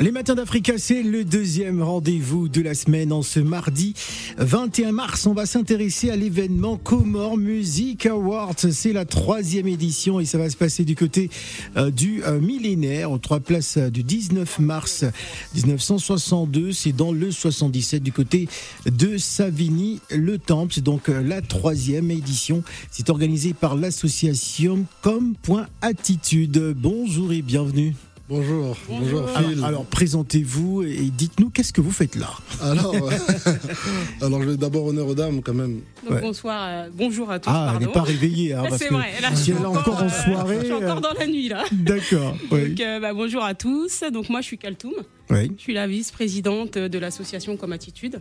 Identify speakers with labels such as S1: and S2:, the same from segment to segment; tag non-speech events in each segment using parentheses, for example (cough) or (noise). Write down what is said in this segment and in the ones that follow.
S1: Les matins d'Africa, c'est le deuxième rendez-vous de la semaine. En ce mardi 21 mars, on va s'intéresser à l'événement Comore Music Awards. C'est la troisième édition et ça va se passer du côté euh, du euh, millénaire, aux trois places euh, du 19 mars 1962. C'est dans le 77 du côté de Savigny, le Temple. C'est donc la troisième édition. C'est organisé par l'association Com.attitude. Bonjour et bienvenue.
S2: Bonjour, bonjour,
S1: Phil. Alors, présentez-vous et dites-nous qu'est-ce que vous faites là.
S2: Alors, (laughs) alors je vais d'abord honneur aux dames quand même.
S3: Donc, bonsoir, euh, bonjour à tous.
S1: Ah, elle n'est pas réveillée. Hein, (laughs)
S3: c'est vrai.
S1: Là, si elle est encore en soirée.
S3: je suis encore dans la nuit là. (laughs)
S1: D'accord.
S3: Donc, euh, bah, bonjour à tous. Donc moi, je suis Kaltoum.
S1: Oui.
S3: Je suis la vice-présidente de l'association Comme Attitude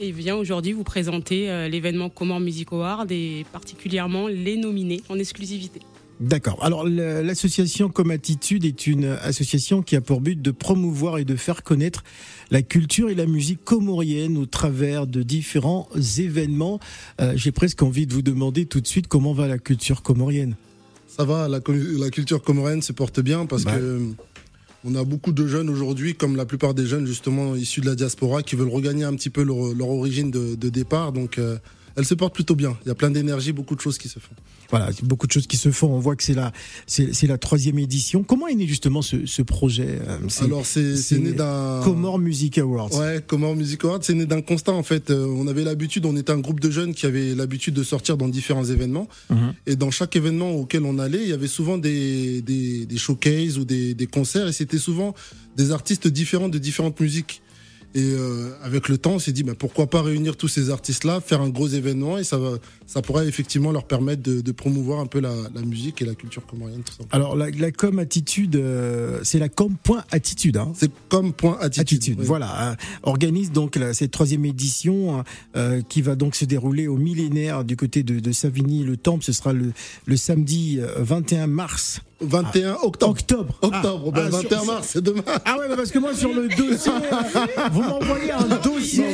S3: et viens aujourd'hui vous présenter euh, l'événement Comment Music Award et particulièrement les nominés en exclusivité.
S1: D'accord. Alors l'association Comme Attitude est une association qui a pour but de promouvoir et de faire connaître la culture et la musique comorienne au travers de différents événements. Euh, j'ai presque envie de vous demander tout de suite comment va la culture comorienne.
S2: Ça va, la, culture comorienne se porte bien parce qu'on que on a beaucoup de jeunes aujourd'hui, comme la plupart des jeunes justement issus de la diaspora, qui veulent regagner un petit peu leur, origine de, départ. Donc euh, elle se porte plutôt bien. Il y a plein d'énergie, beaucoup de choses qui se font.
S1: Voilà, beaucoup de choses qui se font. On voit que c'est la, c'est, la troisième édition. Comment est né justement ce, projet
S2: euh, Alors c'est, né d'un
S1: Comore Music Awards.
S2: Ouais, Comore Music Awards, c'est né d'un constat en fait. Euh, on avait l'habitude, on était un groupe de jeunes qui avaient l'habitude de sortir dans différents événements. Mhm. Et dans chaque événement auquel on allait, il y avait souvent des, des, showcases ou des, des concerts. Et c'était souvent des artistes différents de différentes musiques. Et euh, avec le temps, on s'est dit bah, pourquoi pas réunir tous ces artistes-là, faire un gros événement et ça va, ça pourrait effectivement leur permettre de, de promouvoir un peu la, la, musique et la culture comorienne. Tout.
S1: Alors la, la com attitude, euh, c'est la com point attitude. Hein.
S2: C'est com point attitude.
S1: Voilà, hein. organise donc la, cette troisième édition euh, qui va donc se dérouler au millénaire du côté de, de Savigny. Le Temple, ce sera le, le samedi 21 mars
S2: 21 octobre.
S1: Octobre.
S2: Octobre. 21 ah. ah, mars, c'est demain.
S1: Ah ouais, parce que moi, sur le dossier, (laughs) vous m'envoyez un dossier.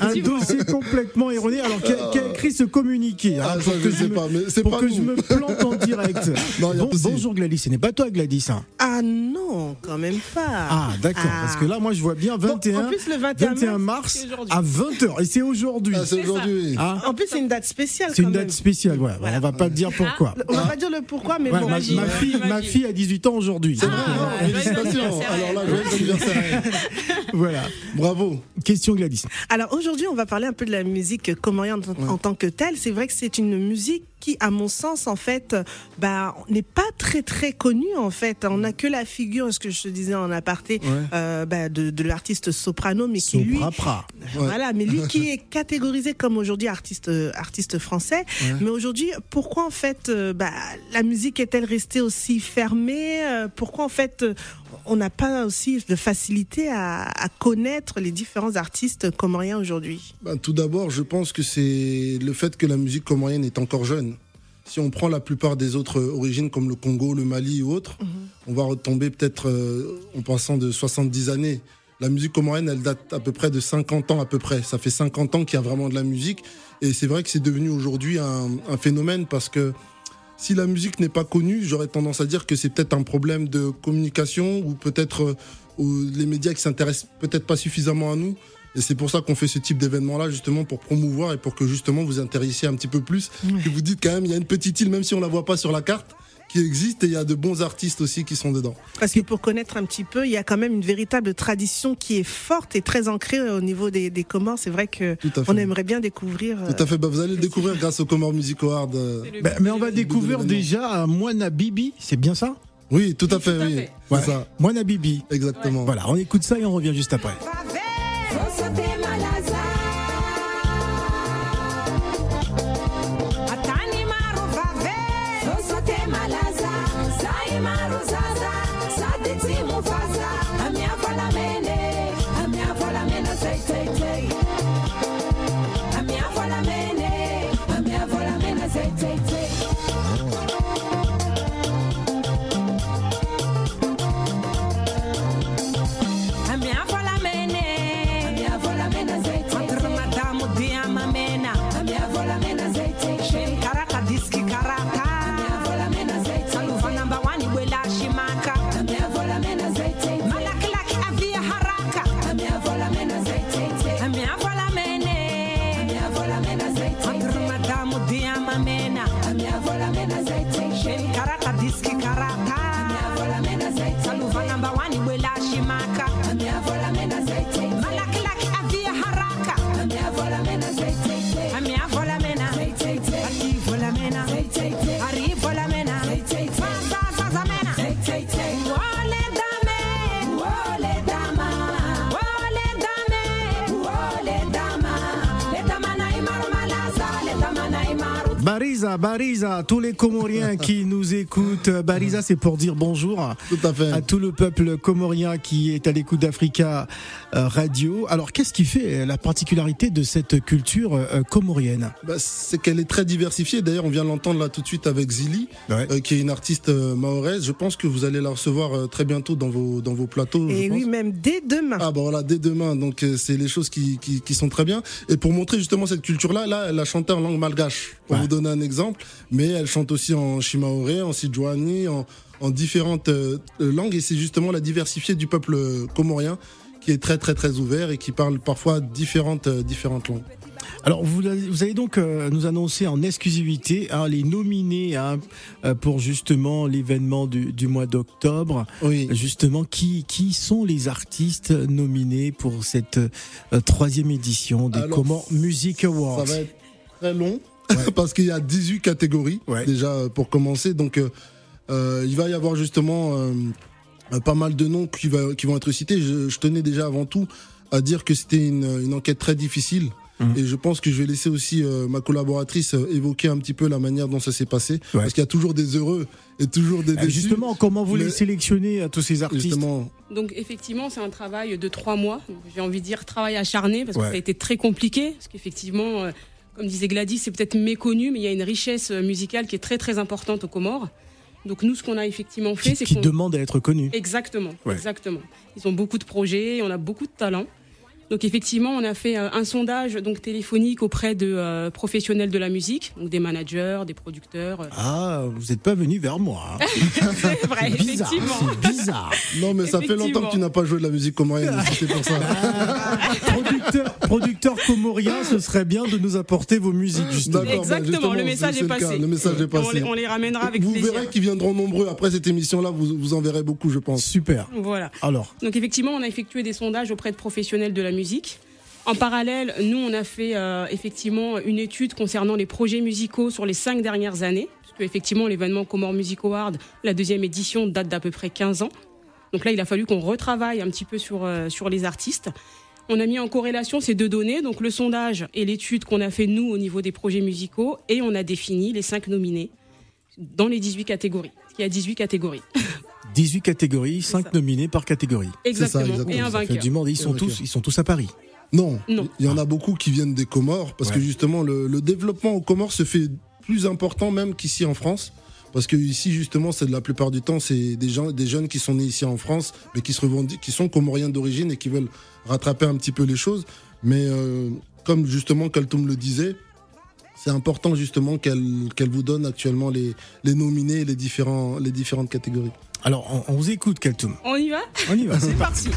S1: Un dossier complètement erroné. Alors, qui a, écrit ce communiqué
S2: hein, ah, ça, je sais pas, mais c'est
S1: Pour que je me plante en direct. (laughs) bon, bonjour Gladys, ce n'est pas toi Gladys. Hein.
S4: Ah non, quand même pas.
S1: Ah d'accord, parce que là, moi, je vois bien 21, en plus, le 21, mars, à 20h. Et c'est aujourd'hui.
S2: Ah, c'est aujourd'hui.
S4: En plus, c'est une date spéciale.
S1: C'est une date spéciale, ouais. On va pas te dire pourquoi.
S4: On va pas dire le pourquoi, mais bon
S1: ma fille, ma fille a 18 ans aujourd'hui.
S2: C'est vrai, ah, félicitations. Alors là, joyeux anniversaire. (laughs)
S1: voilà.
S2: Bravo.
S1: Question Gladys.
S4: Alors aujourd'hui, on va parler un peu de la musique comorienne en, en tant que telle. C'est vrai que c'est une musique qui, à mon sens, en fait, bah, n'est pas très très connu. En fait, on n'a que la figure, ce que je te disais en aparté, euh, bah, de, de l'artiste soprano, mais qui lui, (laughs) voilà, mais lui qui est catégorisé comme aujourd'hui artiste artiste français. Mais aujourd'hui, pourquoi en fait, euh, bah, la musique est-elle restée aussi fermée? Euh, Pourquoi en fait, on n'a pas aussi de facilité à, à, connaître les différents artistes comoriens aujourd'hui
S2: bah, Tout d'abord, je pense que c'est le fait que la musique comorienne est encore jeune. Si on prend la plupart des autres origines comme le Congo, le Mali ou autres, mhm. on va retomber peut-être euh, en passant de 70 années. La musique comorienne, elle date à peu près de 50 ans à peu près. Ça fait 50 ans qu'il y a vraiment de la musique. Et c'est vrai que c'est devenu aujourd'hui un, un, phénomène parce que si la musique n'est pas connue, j'aurais tendance à dire que c'est peut-être un problème de communication ou peut-être euh, les médias qui s'intéressent peut-être pas suffisamment à nous. Et c'est pour ça qu'on fait ce type d'événement-là, justement, pour promouvoir et pour que justement vous intéressiez un petit peu plus. Et vous dites quand même, il y a une petite île, même si on la voit pas sur la carte, qui existe et il y a de bons artistes aussi qui sont dedans.
S4: Parce que pour connaître un petit peu, il y a quand même une véritable tradition qui est forte et très ancrée au niveau des, des Comores. C'est vrai que on aimerait bien découvrir.
S2: Tout à fait. Bah, vous allez le découvrir grâce au Comores Music Award. Euh,
S1: bah, mais on va découvrir déjà Moana Bibi, c'est bien ça?
S2: Oui, tout à fait. oui.
S1: Ouais. Ça. Moana Bibi.
S2: Exactement.
S1: Voilà, on écoute ça et on revient juste après.
S5: Igbo la shimaka.
S1: Bariza, Bariza, tous les Comoriens qui (laughs) nous écoutent. Bariza, c'est pour dire bonjour
S2: Tout à fait.
S1: à tout le peuple comorien qui est à l'écoute d'Africa euh, Radio. Alors, qu'est-ce qui fait la particularité de cette culture euh, comorienne?
S2: Bah, c'est qu'elle est très diversifiée. D'ailleurs, on vient l'entendre là tout de suite avec Zili,
S1: Ouais.
S2: euh, qui est une artiste mahoraise. Je pense que vous allez la recevoir très bientôt dans vos, dans vos plateaux. je
S4: Et
S2: pense.
S4: oui, même dès demain.
S2: Ah bah voilà, dès demain, donc c'est les choses qui, qui, qui sont très bien. Et pour montrer justement cette culture-là, là, elle a chanté en langue malgache, pour
S1: Ouais.
S2: vous donner un exemple. Mais elle chante aussi en shimaoré, en sidjouani, en, en différentes euh, langues. Et c'est justement la diversité du peuple euh, comorien qui est très très très ouvert et qui parle parfois différentes, euh, différentes langues.
S1: Alors, vous, allez- donc nous annoncer en exclusivité hein, les nominés hein, pour justement l'événement du, du mois d'octobre.
S2: Oui.
S1: Justement, qui, qui sont les artistes nominés pour cette euh, troisième édition des
S2: Alors,
S1: Comores Music Awards
S2: Ça va être très long (laughs) parce qu'il y a 18 catégories
S1: Ouais.
S2: déjà pour commencer. Donc euh, euh, il va y avoir justement euh, pas mal de noms qui, va- qui vont être cités. Je, je tenais déjà avant tout à dire que c'était une, une enquête très difficile.
S1: Mhm.
S2: Et je pense que je vais laisser aussi euh, ma collaboratrice euh, évoquer un petit peu la manière dont ça s'est passé.
S1: Ouais.
S2: Parce qu'il y a toujours des heureux et toujours des déçus.
S1: Justement, comment vous les sélectionnez à tous ces artistes
S2: Justement,
S3: Donc effectivement, c'est un travail de trois mois. J'ai envie de dire travail acharné parce que
S1: Ouais.
S3: ça a été très compliqué. Parce qu'effectivement, euh, comme disait Gladys, c'est peut-être méconnu, mais il y a une richesse euh, musicale qui est très très importante aux Comores. Donc nous, ce qu'on a effectivement fait, c'est
S1: qui
S3: qu'on
S1: demandent à être connus
S3: exactement,
S1: Ouais.
S3: exactement. Ils ont beaucoup de projets, on a beaucoup de talent. Donc effectivement, on a fait euh, un sondage donc téléphonique auprès de euh, professionnels de la musique, donc des managers, des producteurs. euh.
S1: Ah, vous n'êtes pas venu vers moi. hein. (laughs)
S3: c'est vrai,
S1: bizarre,
S3: effectivement.
S1: c'est bizarre.
S2: non mais ça fait longtemps que tu n'as pas joué de la musique comorienne. c'est pour ça. (laughs)
S1: producteur, producteur comorien, ce serait bien de nous apporter vos musiques, justement.
S2: Bah,
S3: Exactement, le message est passé.
S2: le message est
S3: On
S2: passé.
S3: les, on les ramènera avec
S2: vous
S3: plaisir.
S2: verrez qu'ils viendront nombreux après cette émission-là. Vous, vous en verrez beaucoup, je pense.
S1: Super.
S3: Voilà.
S1: Alors,
S3: Donc effectivement, on a effectué des sondages auprès de professionnels de la musique. En parallèle, nous, on a fait euh, effectivement une étude concernant les projets musicaux sur les cinq dernières années. Parce que effectivement, l'événement Comore Music Award, la deuxième édition, date d'à peu près 15 ans. Donc là, il a fallu qu'on retravaille un petit peu sur, euh, sur les artistes. On a mis en corrélation ces deux données, donc le sondage et l'étude qu'on a fait nous au niveau des projets musicaux, et on a défini les cinq nominés dans les 18 catégories. Il y a 18 catégories. (laughs)
S1: 18 catégories, 5
S3: ça.
S1: nominés par catégorie.
S3: Exactement.
S2: exactement.
S3: Et un vainqueur.
S1: du monde, ils sont, tous, ils sont tous à Paris.
S2: Non,
S3: Non.
S2: il y en a beaucoup qui viennent des Comores parce que justement le, le développement aux Comores se fait plus important même qu'ici en France. Parce que ici justement, c'est la plupart du temps, c'est des gens, des jeunes qui sont nés ici en France, mais qui se revendiquent, qui sont comoriens d'origine et qui veulent rattraper un petit peu les choses. Mais euh, comme justement Kaltoum le disait, c'est important justement qu'elle qu'elle vous donne actuellement les, les nominés et les, différents, les différentes catégories.
S1: Alors, on, on vous écoute, Kaltoum.
S3: On y va?
S1: On y va, (laughs)
S3: C'est
S1: parti.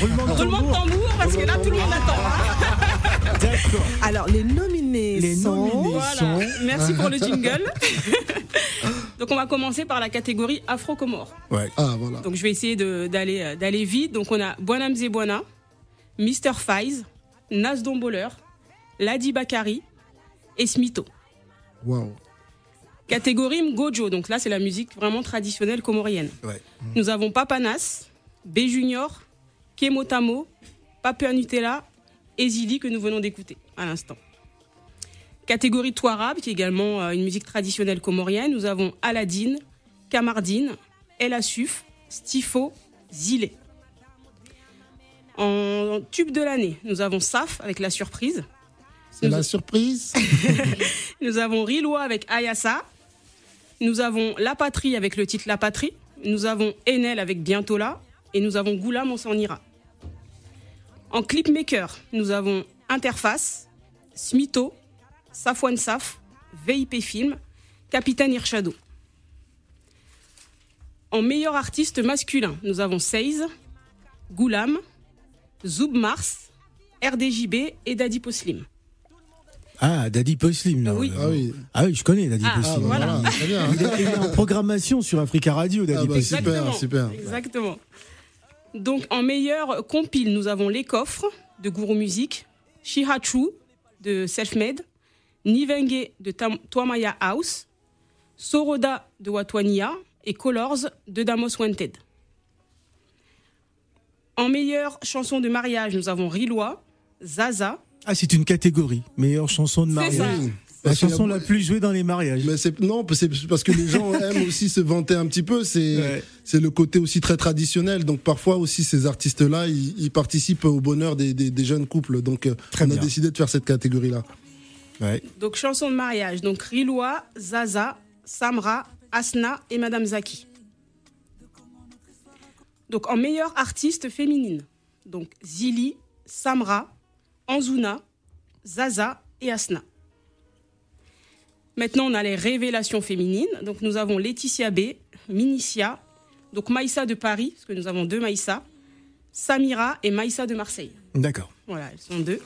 S1: Roulement de
S3: tambour parce que là tout le monde attend. hein.
S1: D'accord.
S4: Alors, les nominés
S1: Les
S4: sont...
S1: nominés.
S3: Voilà.
S1: sont-
S3: Merci pour le jingle. (laughs) Donc on va commencer par la catégorie Afro-Comore.
S1: Ouais.
S2: Ah voilà.
S3: Donc je vais essayer d'aller euh, d'aller vite. Donc on a Bonham Zebwana, Mr. Faiz, Nas Domboler, Ladi Bakari et Smito.
S2: Waouh.
S3: Catégorie Mgojo, donc là c'est la musique vraiment traditionnelle comorienne.
S1: Ouais.
S3: Nous avons Papanas, B Junior, Kemotamo, Papua Nutella et Zili que nous venons d'écouter à l'instant. Catégorie Touarab, qui est également euh, une musique traditionnelle comorienne, nous avons Aladdin, Kamardine, El Asuf, Stifo, Zilé. En tube de l'année, nous avons Saf avec La Surprise.
S2: C'est la surprise. (laughs)
S3: Nous avons Riloa avec Ayasa. Nous avons La Patrie avec le titre La Patrie. Nous avons Enel avec Bientôt là. Et nous avons Goulam, on s'en ira. En clipmaker, nous avons Interface, Smito, Safwan Saf, VIP Film, Capitaine Irshado. En meilleur artiste masculin, nous avons Seize, Goulam, Zoub Mars, RDJB et Daddy Poslim.
S1: Ah, Daddy Poslim, non
S3: Oui.
S2: Ah oui.
S1: Ah oui, je connais Daddy
S3: Ah,
S2: Ah,
S1: Poslim.
S2: bah
S3: Voilà.
S2: voilà, très bien.
S1: Il est, il est en programmation sur Africa Radio, Daddy
S2: Ah bah,
S1: Poslim.
S2: super,
S3: Exactement.
S2: super.
S3: Exactement. Donc en meilleur compile, nous avons Les Coffres de Guru Music, Shihachu de Selfmade, Nivenge de Twamaya House, Soroda de Watwania et Colors de Damos Wanted. En meilleure chanson de mariage, nous avons Riloa, Zaza,
S1: Ah, c'est une catégorie. Meilleure chanson de mariage. La chanson la plus jouée dans les mariages.
S2: Mais c'est non, c'est parce que les gens (laughs) aiment aussi se vanter un petit peu. C'est
S1: Ouais.
S2: c'est le côté aussi très traditionnel. Donc parfois aussi ces artistes-là, ils, ils participent au bonheur des, des, des jeunes couples. Donc
S1: Très
S2: on
S1: bien.
S2: a décidé de faire cette catégorie-là.
S1: Ouais.
S3: donc chanson de mariage, donc Riloa, Zaza, Samra, Asna et Madame Zaki. Donc en meilleure artiste féminine, donc Zili, Samra, Anzuna, Zaza et Asna. Maintenant, on a les révélations féminines. Donc nous avons Laetitia B, Minicia, donc Maïssa de Paris, parce que nous avons deux Maïssa, Samira et Maïssa de Marseille.
S1: D'accord.
S3: Voilà, elles sont deux.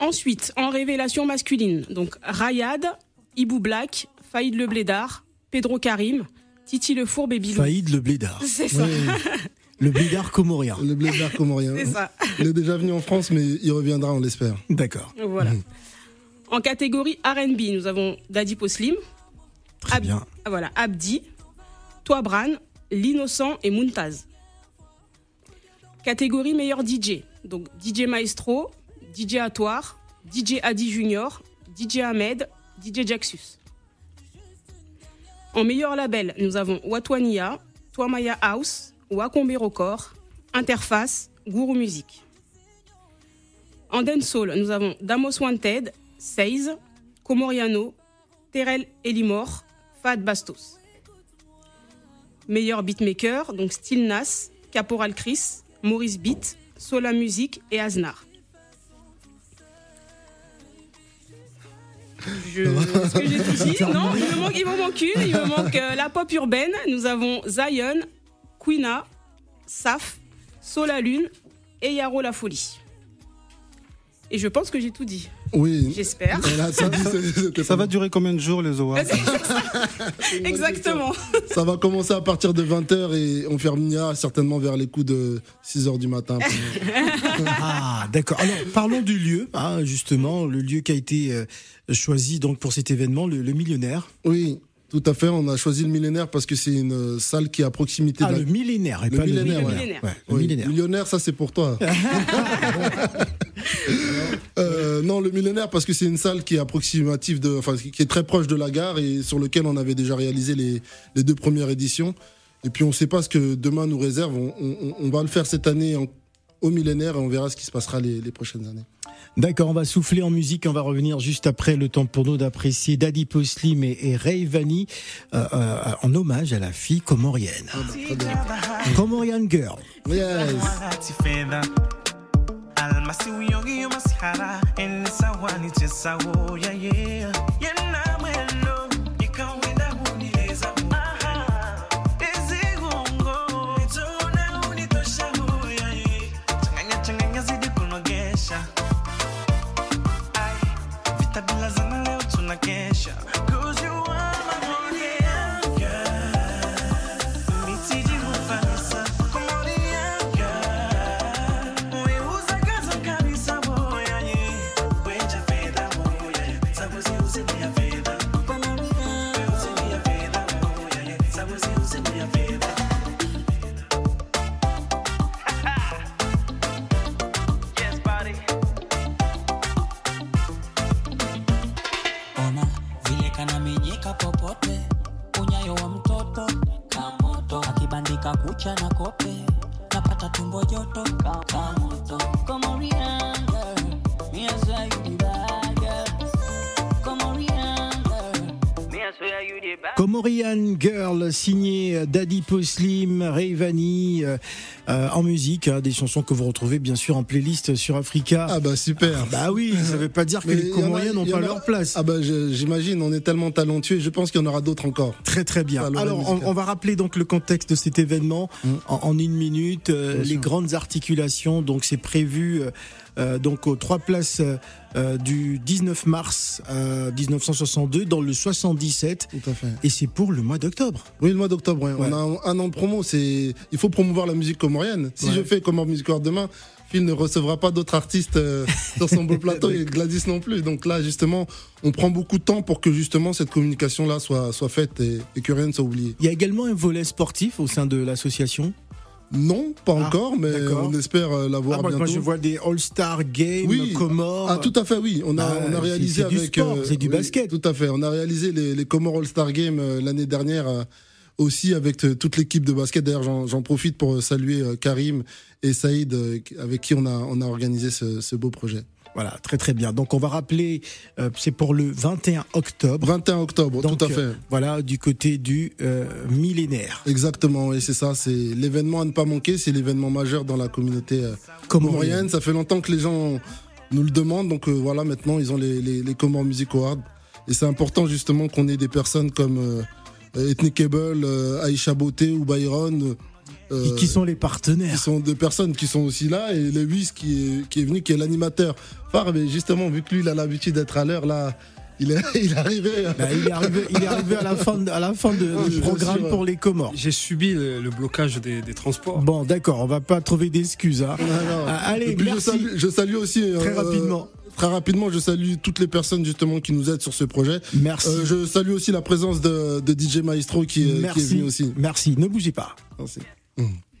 S3: Ensuite, en révélation masculine, donc Rayad, Ibou Black, Faïd Le Blédard, Pedro Karim, Titi Le Fourbe et Bilou.
S1: Faïd le blédard. (laughs)
S3: C'est ça,
S1: Le blédard comorien.
S2: Le blé vert comorien.
S3: c'est ça.
S2: Il est déjà venu en France, mais il reviendra, on l'espère.
S1: D'accord.
S3: Voilà. En catégorie R&B, nous avons Daddy Poslim,
S1: Très
S3: Ab-
S1: bien.
S3: ah, voilà, Abdi, Toi Bran, L'Innocent et Muntaz. Catégorie meilleur DJ, donc DJ Maestro, DJ Atoire, DJ Adi Junior, DJ Ahmed, DJ Jaxus. En meilleur label, nous avons Watwania, Twamaya House, Wakombe Record, Interface, Guru Music. En dancehall, nous avons Damos Wanted, Seize, Comoriano, Terrell Elimor, Fad Bastos. Meilleur beatmaker, donc Steel Nas, Caporal Chris, Maurice Beat, Sola Music et Aznar. Je... Est-ce que j'ai tout dit? Non, il me manque, une. Il me manque euh, la pop urbaine. Nous avons Zion, Quina, Saf, Sola Lune et Yaro La Folie. Et je pense que j'ai tout dit.
S2: Oui.
S3: J'espère.
S6: Ça va durer combien de jours les OA (laughs)
S3: Exactement.
S2: Ça va commencer à partir de 20h et on terminera certainement vers les coups de 6h du matin. (laughs)
S1: Ah, d'accord. Alors, parlons du lieu, hein, justement, le lieu qui a été euh, choisi donc pour cet événement, le, le millionnaire.
S2: Oui, tout à fait. On a choisi le millénaire parce que c'est une euh, salle qui est à proximité
S1: Ah,
S2: de la...
S1: le millénaire, et
S2: Le
S1: pas
S2: millénaire,
S1: le
S2: ouais.
S1: Ouais, le
S2: Oui,
S1: millénaire.
S2: Millionnaire, ça c'est pour toi. (laughs) Euh, non, le millénaire parce que c'est une salle qui est approximative de, enfin, qui est très proche de la gare et sur lequel on avait déjà réalisé les, les deux premières éditions. Et puis on ne sait pas ce que demain nous réserve. On, on- on va le faire cette année en- au millénaire et on verra ce qui se passera les, les prochaines années.
S1: D'accord, on va souffler en musique, on va revenir juste après le temps pour nous d'apprécier Daddy Poslim et, et Ray Vanny euh, euh, en hommage à la fille comorienne.
S2: Très bien.
S1: Comorian Girl.
S2: Yes.
S7: masiuyongi yo masihara enisawa nichesawo yayeye yeah, yeah. Comorian Girl,
S1: signé Daddy Poslim, Ray Vanny, euh, euh, en musique, hein, des chansons que vous retrouvez bien sûr en playlist sur Africa.
S2: Ah bah super.
S1: Bah oui, ça veut pas dire que
S2: Mais
S1: les Comoriens n'ont pas
S2: a-
S1: leur place.
S2: Ah bah j'imagine, on est tellement talentueux. Je pense qu'il y en aura d'autres encore.
S1: Très très bien. Alors on, va rappeler donc le contexte de cet événement
S2: Mm.
S1: en, en une minute, euh, les
S2: sûr.
S1: grandes articulations. Donc c'est prévu euh, donc aux trois places euh, euh, du 19 mars euh, 1962 dans le 77.
S2: Tout à fait.
S1: Et c'est pour le mois d'octobre.
S2: Oui, le mois d'octobre, ouais.
S1: Ouais.
S2: on a un, un an de promo. C'est, il faut promouvoir la musique comorienne. Si
S1: Ouais.
S2: je fais Comore Music Award demain, Phil ne recevra pas d'autres artistes euh, sur son beau (laughs) plateau et Gladys non plus. Donc là, justement, on prend beaucoup de temps pour que justement cette communication-là soit, soit faite et, et que rien ne soit oublié.
S1: Il y a également un volet sportif au sein de l'association.
S2: Non, pas
S1: Ah,
S2: encore, mais on espère euh, l'avoir
S1: Ah,
S2: bientôt.
S1: moi, je vois des All-Star Games,
S2: Oui.
S1: Comores.
S2: Ah, tout à fait, oui. On a,
S1: Bah,
S2: on a
S1: c'est-
S2: réalisé
S1: c'est du
S2: avec.
S1: sport, c'est du
S2: oui,
S1: basket.
S2: Tout à fait. On a réalisé les, les Comores All-Star Games euh, l'année dernière euh, aussi avec euh, toute l'équipe de basket. D'ailleurs, j'en profite pour euh, saluer euh, Karim et Saïd euh, avec qui on a, on a organisé ce, ce beau projet.
S1: Voilà, très très bien. Donc on va rappeler, euh, c'est pour le 21 octobre.
S2: 21 octobre,
S1: Donc,
S2: tout à fait.
S1: euh, voilà, du côté du euh, millénaire.
S2: Exactement, et c'est ça, c'est l'événement à ne pas manquer, c'est l'événement majeur dans la communauté comorienne. Ça fait longtemps que les gens nous le demandent, donc euh, voilà, maintenant ils ont les, les, les Comores Music Awards. Et c'est important justement qu'on ait des personnes comme euh, Ethnic Cable, euh, Aïcha Beauté ou Byron. Euh,
S1: Qui, qui sont les
S2: qui
S1: partenaires
S2: sont des personnes qui sont aussi là et Lewis qui est, qui est venu, qui est l'animateur phare. Mais justement, vu que lui, il a l'habitude d'être à l'heure, là, il est, (laughs) il est arrivé.
S1: Bah, il, est arrivé, il est arrivé à la fin, de- à la fin de- (laughs)
S2: Oui,
S1: du programme pour les Comores.
S6: J'ai subi le, le blocage des, des transports.
S1: Bon, d'accord, on va pas trouver d'excuses. Hein. Ah, allez,
S2: je
S1: merci.
S2: salue, je salue aussi
S1: Très
S2: euh,
S1: rapidement.
S2: Très rapidement, je salue toutes les personnes justement qui nous aident sur ce projet.
S1: Merci.
S2: Euh, je salue aussi la présence de, de DJ Maestro qui, est- qui est venu aussi.
S1: Merci. Ne bougez pas.
S2: Merci. Mm.